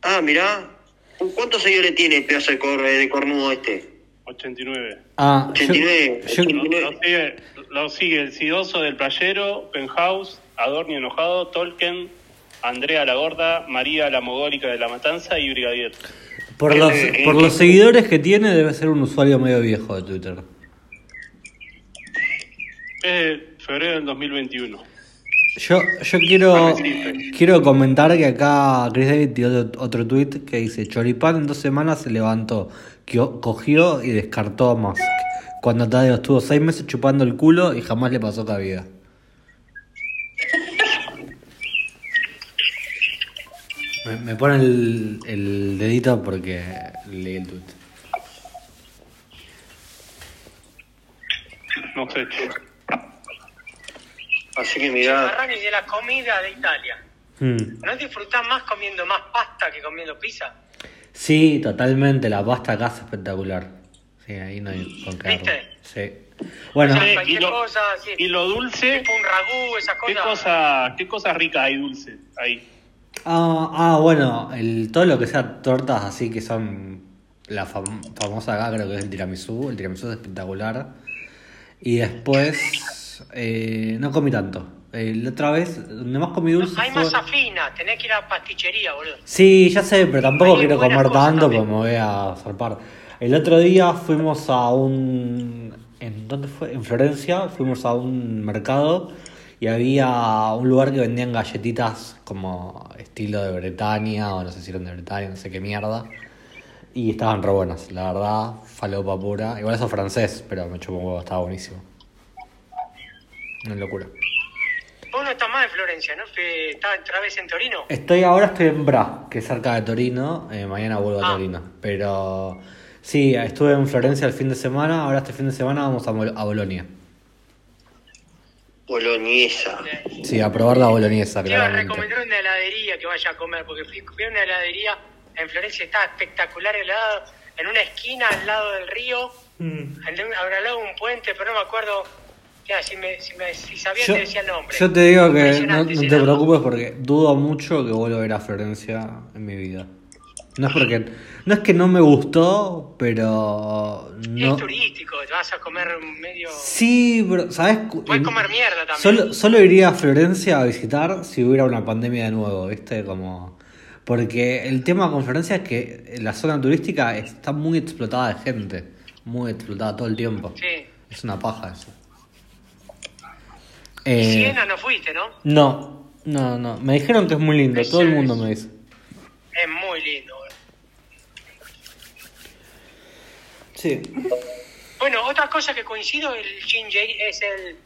Ah, mirá. ¿Cuántos seguidores tiene pedazo de, cor- de cornudo este? 89. Ah, yo- 89, yo- Lo, lo sigue, lo sigue el Sidoso del Playero, Penthouse, Adorni Enojado, Tolkien, Andrea la Gorda, María la Mogólica de la Matanza y Brigadier. por los, Eh, por eh, los seguidores que tiene, debe ser un usuario medio viejo de Twitter. Es de febrero del 2021. Yo, yo quiero, quiero comentar que acá Chris David tiró otro- tweet que dice: Choripán en dos semanas se levantó, cogió y descartó a Musk. Cuando Tadeo estuvo seis meses chupando el culo y jamás le pasó cabida. Me, me pone el, el dedito porque leí el tweet. No sé. Así que. Arrani de la comida de Italia. Hmm. ¿No disfrutás más comiendo más pasta que comiendo pizza? Sí, totalmente, la pasta acá es espectacular. Sí, ahí no hay con qué ¿Viste? Sí. Bueno, Cualquier y lo- cosa, sí, Y lo dulce, tipo un ragú, esas ¿qué cosas. cosa, qué cosa rica hay dulce ahí? Ah, ah, bueno, el, todo lo que sea tortas así que son la fam- famosa acá, creo que es el tiramisú. El tiramisú es espectacular. Y después, eh, no comí tanto. Eh, la otra vez, donde más comí dulce Hay fue... masa fina, tenés que ir a pastichería, boludo. Sí, ya sé, pero tampoco Hay quiero comer tanto también. porque me voy a zarpar. El otro día fuimos a un... ¿En dónde fue? En Florencia, fuimos a un mercado y había un lugar que vendían galletitas como estilo de Bretaña o no sé si eran de Bretaña, no sé qué mierda. Y estaban re buenas, la verdad, falopa pura. Igual eso es francés, pero me chupó un huevo, estaba buenísimo. Una locura. Vos no estás más en Florencia, ¿no? Que Estás otra vez en Torino. Estoy ahora estoy en Bra, que es cerca de Torino. eh, mañana vuelvo a Ah. Torino. Pero sí, estuve en Florencia el fin de semana. Ahora este fin de semana vamos a, Bol- a Bolonia. Boloñesa. Sí, a probar la boloñesa, Te iba a claramente. recomendar una heladería que vaya a comer, porque fui, fui a una heladería en Florencia, estaba espectacular helado, en una esquina al lado del río, Mm. al, al lado de un puente, pero no me acuerdo, ya, si, me, si, me, si sabía Yo, te decía el nombre. yo te digo que no, te preocupes porque dudo mucho que vuelva a ir a Florencia en mi vida. No es porque no es que no me gustó, pero no. Es turístico, te vas a comer medio... Sí, pero ¿sabes? Puedes comer mierda también. Solo, solo iría a Florencia a visitar si hubiera una pandemia de nuevo, ¿viste? Como... Porque el tema con Florencia es que la zona turística está muy explotada de gente. Muy explotada todo el tiempo. Sí. Es una paja eso. Eh, Siena no fuiste, ¿no? no, no, no. Me dijeron que es muy lindo. Todo el mundo me dice. Es muy lindo. Sí. Bueno, otra cosa que coincido, el Ginger es el,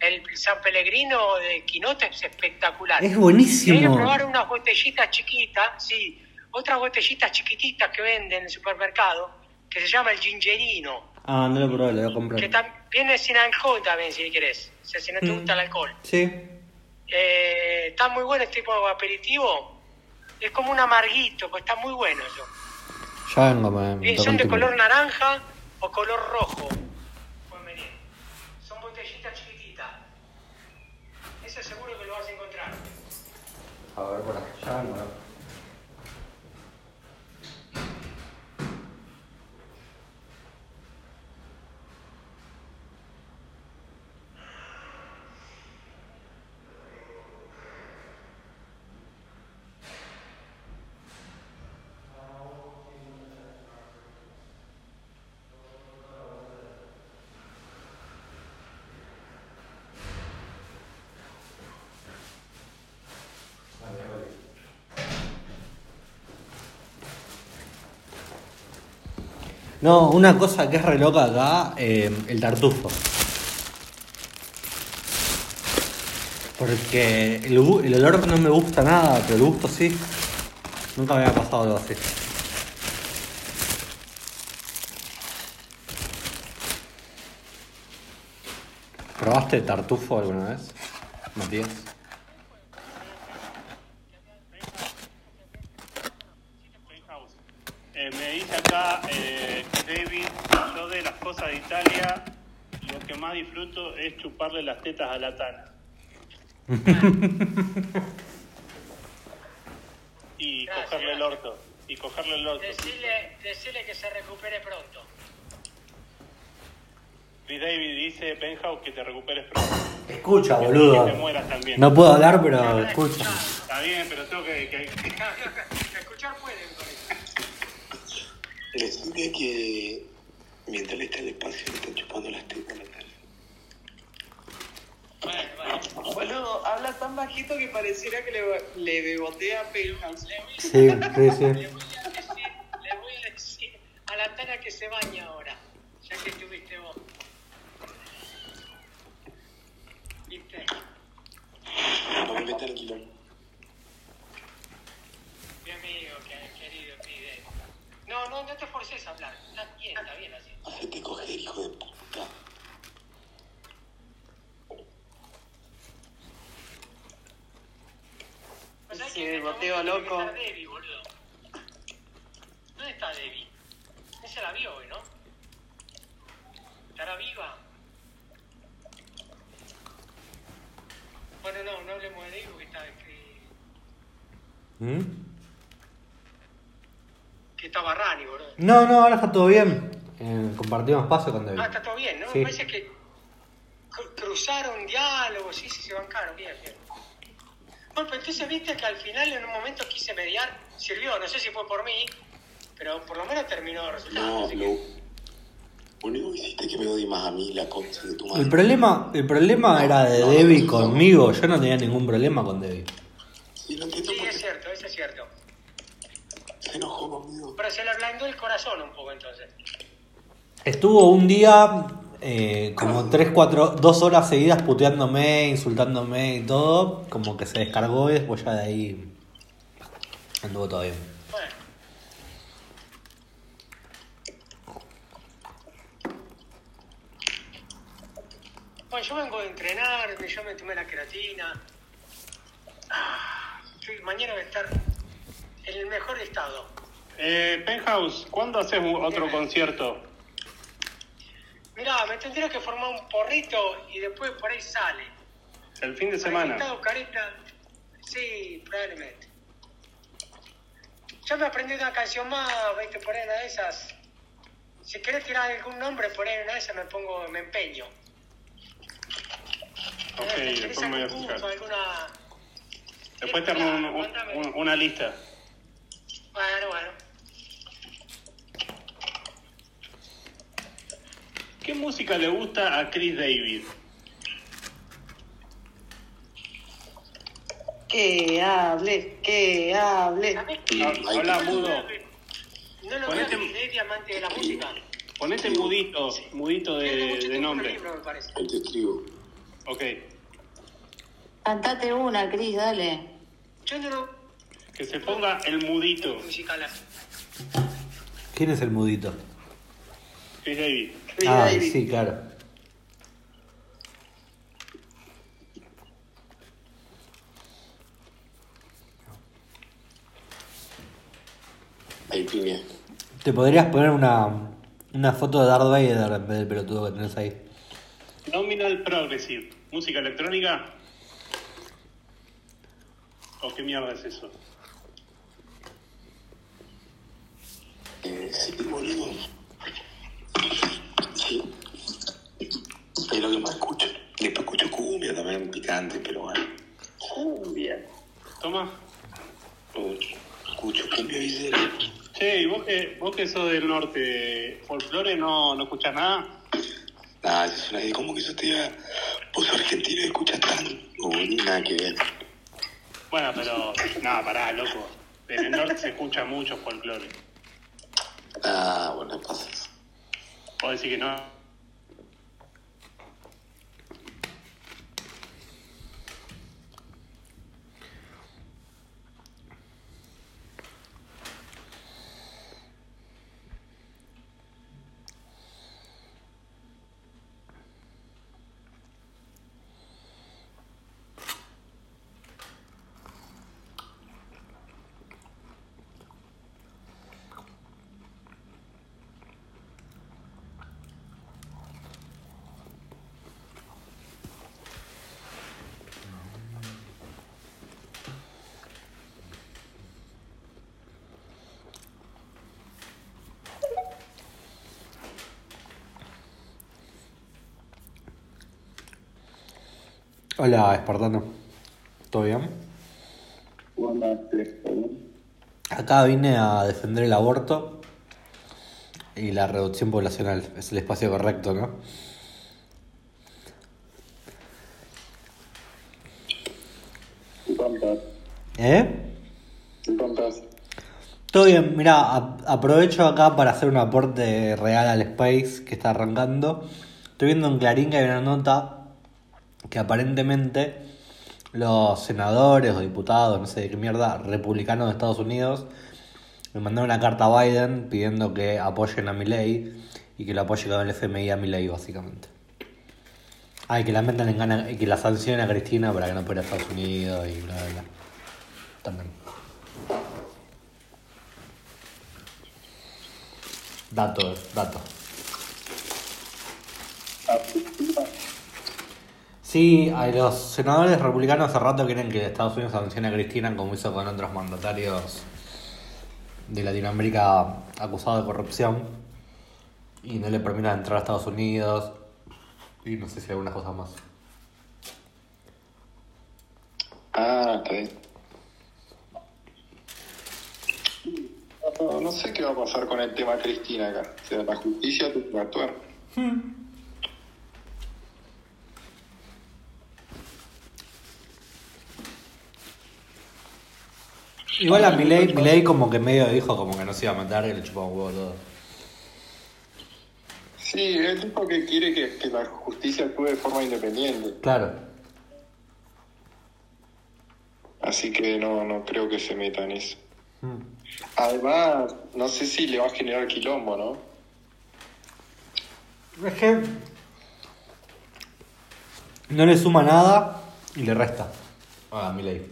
el San Pellegrino de Quinote, es espectacular. Es buenísimo. Que probar unas botellitas chiquitas, sí, otras botellitas chiquititas que venden en el supermercado, que se llama el gingerino, Ah, no lo probé, lo voy a que comprar. tam- viene sin alcohol también, si querés, sea, si no te Mm. gusta el alcohol. Sí. Eh, está muy bueno este tipo de aperitivo, es como un amarguito, pues está muy bueno eso. Ya vengo, me, me Eh, son de color naranja o color rojo. Pueden venir. Son botellitas chiquititas. Eso seguro que lo vas a encontrar. A ver, por acá. Ya vengo. No, una cosa que es re loca acá, eh, el tartufo. Porque el olor no me gusta nada, pero el gusto sí. Nunca me había pasado algo así. ¿Probaste tartufo alguna vez, Matías? Eh, me dice acá eh, David, yo de las cosas de Italia, lo que más disfruto es chuparle las tetas a la tana. y cogerle el orto. Y cogerle el orto. Decirle, decirle que se recupere pronto. Chris David dice, Penthouse, que te recuperes pronto. Escucha, Que- boludo. Que te mueras también. No puedo hablar, pero escucha. Está bien, pero tengo que... que- Escuchar pueden. Decide que mientras él está en el espacio le están chupando las tetas a la tarde. Boludo, habla tan bajito que pareciera que le, le bebotea a Penthouse. Sí, sí, sí. Le voy a decir, le voy a decir a la Tana que se baña ahora, ya que estuviste vos. ¿Viste? No me metan aquí, Mi amigo, que- querido, pide. No, no, no te forces a hablar. Está bien, está bien así. Hacete coger, hijo de puta. Sí, que este boteo tiene que loco. estar Debbie, boludo. ¿Dónde está Debbie? Se la vio hoy, ¿no? ¿Estará viva? Bueno, no, no hablemos de Debbie porque está... Que, ¿Mm? que estaba Rani, boludo. No, no, ahora está todo bien. Eh, compartimos espacio con David. Ah, está todo bien, ¿no? Sí. Me parece que cru- cruzaron diálogos, sí, sí, se bancaron, bien, bien. Pues entonces viste que al final en un momento quise mediar, sirvió, no sé si fue por mí, pero por lo menos terminó resultando. No, así lo que- único que hiciste es que me odie más a mí, la concha de tu madre. El problema, el problema era de Debbie conmigo. Yo no tenía ningún problema con Debbie. Sí, Sí, es cierto, eso es cierto. se enojó conmigo. Pero se le ablandó el corazón un poco entonces. Estuvo un día, eh, como 3, 4, 2 horas seguidas puteándome, insultándome y todo. Como que se descargó y después ya de ahí anduvo todo bien. Bueno. Bueno, yo vengo de entrenar, yo me tomé la creatina. Ah, mañana voy a estar en el mejor estado. Eh, Penthouse, ¿cuándo haces otro Dime. concierto? Mirá, me tendría que formar un porrito y después por ahí sale. El fin de semana. estado careta, sí, probablemente. Yo me aprendí una canción más, viste, por ahí una de esas. Si querés tirar algún nombre, por ahí una de esas me pongo, me empeño. Ok, ¿Tenés después me voy a fijar. alguna... Después te armo un- un- un- una lista. Bueno, bueno. ¿Qué música le gusta a Chris David? Que hable, que hable. Ah, Habla mudo. No lo veo Ponete- de diamante de la música. Ponete mudito, mudito de, de nombre. libro, me parece. Ahí te escribo. Ok. Cantate una, Cris, dale. Yo no lo Que se ponga el mudito. ¿Quién es el mudito? Chris David. Ah, sí, claro. Ahí piña. Te podrías poner una, una foto de Darth Vader en vez del pelotudo que tenés ahí. Nominal Progressive. ¿Música electrónica? ¿O qué mierda es eso? Eh, sí, boludo. Sí. Es lo que más escucho. Después escucho cumbia también, picante, pero bueno. Cumbia. Toma. Escucho cumbia visera. Che, ¿y vos que, vos que sos del norte, folclore, no, no escuchás nada? Nada, eso es una ¿Cómo que eso te diga? Vos sos argentino y escuchas tan. Boludo, nada que ver. Bueno, pero. No, pará, loco. En el norte se escucha mucho folclore. Ah, bueno, pasas. Vos decís que no. Hola, Espartano. ¿Todo bien? Acá vine a defender el aborto y la reducción poblacional. Es el espacio correcto, ¿no? ¿Eh? Todo bien, mira, aprovecho acá para hacer un aporte real al Space que está arrancando. Estoy viendo en Clarín que hay una nota que aparentemente los senadores o diputados, no sé de qué mierda, republicanos de Estados Unidos, le mandaron una carta a Biden pidiendo que apoyen a Milley y que lo apoye con el FMI a Milley, básicamente. Ah, que la metan en gana, y que la sancionen a Cristina para que no pueda ir a Estados Unidos y bla, bla, bla. También. Dato, dato. Sí, a los senadores republicanos hace rato quieren que Estados Unidos sancione a Cristina como hizo con otros mandatarios de Latinoamérica acusados de corrupción y no le permitan entrar a Estados Unidos y no sé si alguna cosa más. Ah, está bien. No, no sé qué va a pasar con el tema Cristina acá. O sea, la justicia tuvo que actuar. Igual a Milei, Milei como que medio dijo como que no se iba a matar y le chupaba un huevo todo. Sí, el tipo que quiere que, que la justicia actúe de forma independiente. Claro. Así que no, no creo que se meta en eso. Además, no sé si le va a generar quilombo, ¿no? Es que no le suma nada y le resta a Milei.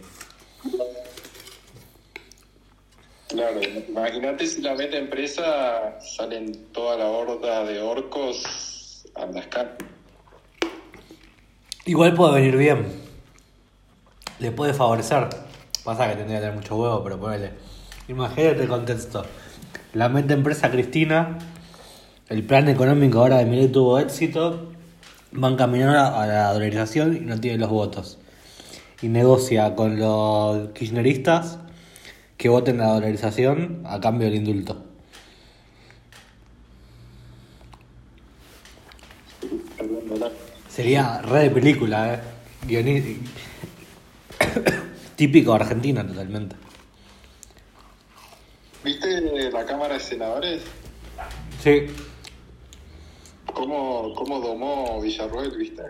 Claro, imagínate si la meta empresa salen toda la horda de orcos a caras. Igual puede venir bien. Le puede favorecer. Pasa que tendría que tener mucho huevo, pero ponele. Imagínate el contexto. La mente empresa Cristina, el plan económico ahora de Milei tuvo éxito, van caminando a la dolarización y no tiene los votos. Y negocia con los kirchneristas que voten la dolarización a cambio del indulto. Sería re de película, eh. Típico argentino totalmente. ¿Viste la Cámara de Senadores? Sí. ¿Cómo, cómo domó Villarroel, viste?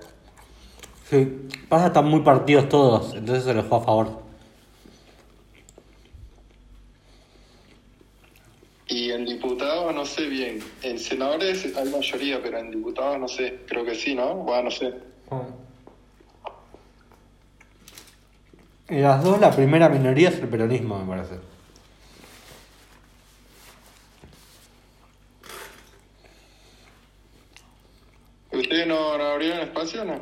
Sí. Pasa están muy partidos todos, entonces se les fue a favor. Y en diputados no sé bien. En senadores hay mayoría, pero en diputados no sé. Creo que sí, ¿no? Bueno, no sé. En las dos, la primera minoría es el peronismo, me parece. ¿Ustedes no, no abrieron espacio o no?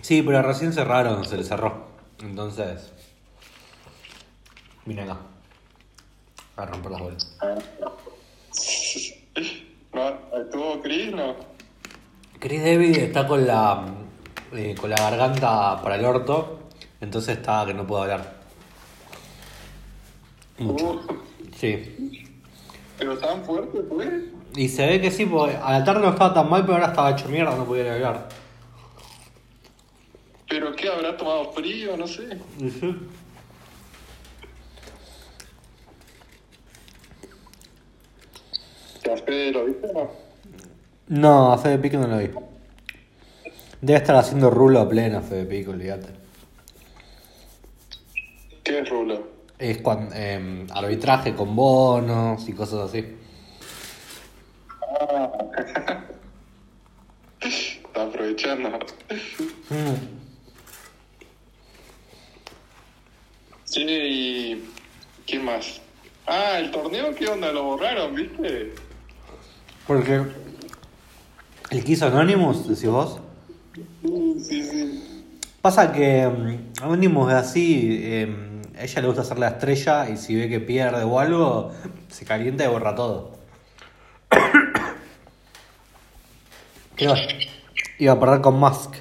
Sí, pero recién cerraron, se les cerró. Entonces. Vine acá. A romper las bolas. ¿No? ¿Estuvo Chris? No. Chris David está con la eh, con la garganta para el orto, entonces está que no puedo hablar. Mucho. Sí. ¿Pero tan fuerte fue? Y se ve que sí, porque a la tarde no estaba tan mal, pero ahora estaba hecho mierda, no podía hablar. ¿Pero qué? ¿Habrá tomado frío? No sé. Y sí. ¿A Fede lo viste o no? No, a Fede Pico no lo vi. Debe estar haciendo rulo a pleno Fede Pico, olvídate. ¿Qué es rulo? Es cuando, eh, arbitraje con bonos y cosas así. Ah. Está aprovechando. Mm. Sí, y... ¿Quién más? Ah, ¿el torneo qué onda? ¿Lo borraron, viste? Porque el que hizo Anonymous, decís vos. Sí, sí. Pasa que mm, Anonymous es así, eh, a ella le gusta hacer la estrella y si ve que pierde o algo, se calienta y borra todo. Iba, iba a perder con Musk.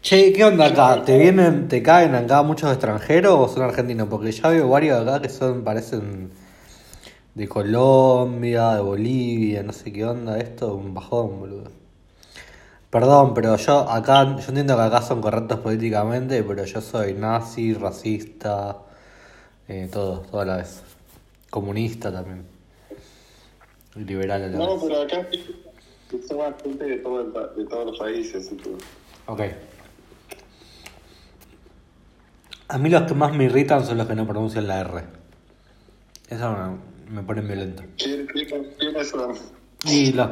Che, ¿qué onda acá? ¿Te vienen, te caen acá muchos extranjeros o son argentinos? Porque ya veo varios acá que son, parecen de Colombia, de Bolivia, no sé qué onda, esto un bajón, boludo. Perdón, pero yo acá, yo entiendo que acá son correctos políticamente, pero yo soy nazi, racista, eh, todo, toda la vez. Comunista también. Liberal a la No, vez. pero acá somos gente de, todo el de todos los países y todo. Ok. A mí los que más me irritan son los que no pronuncian la R. Eso me, me pone violento. ¿Quién- quién- ¿Quiénes son? Y los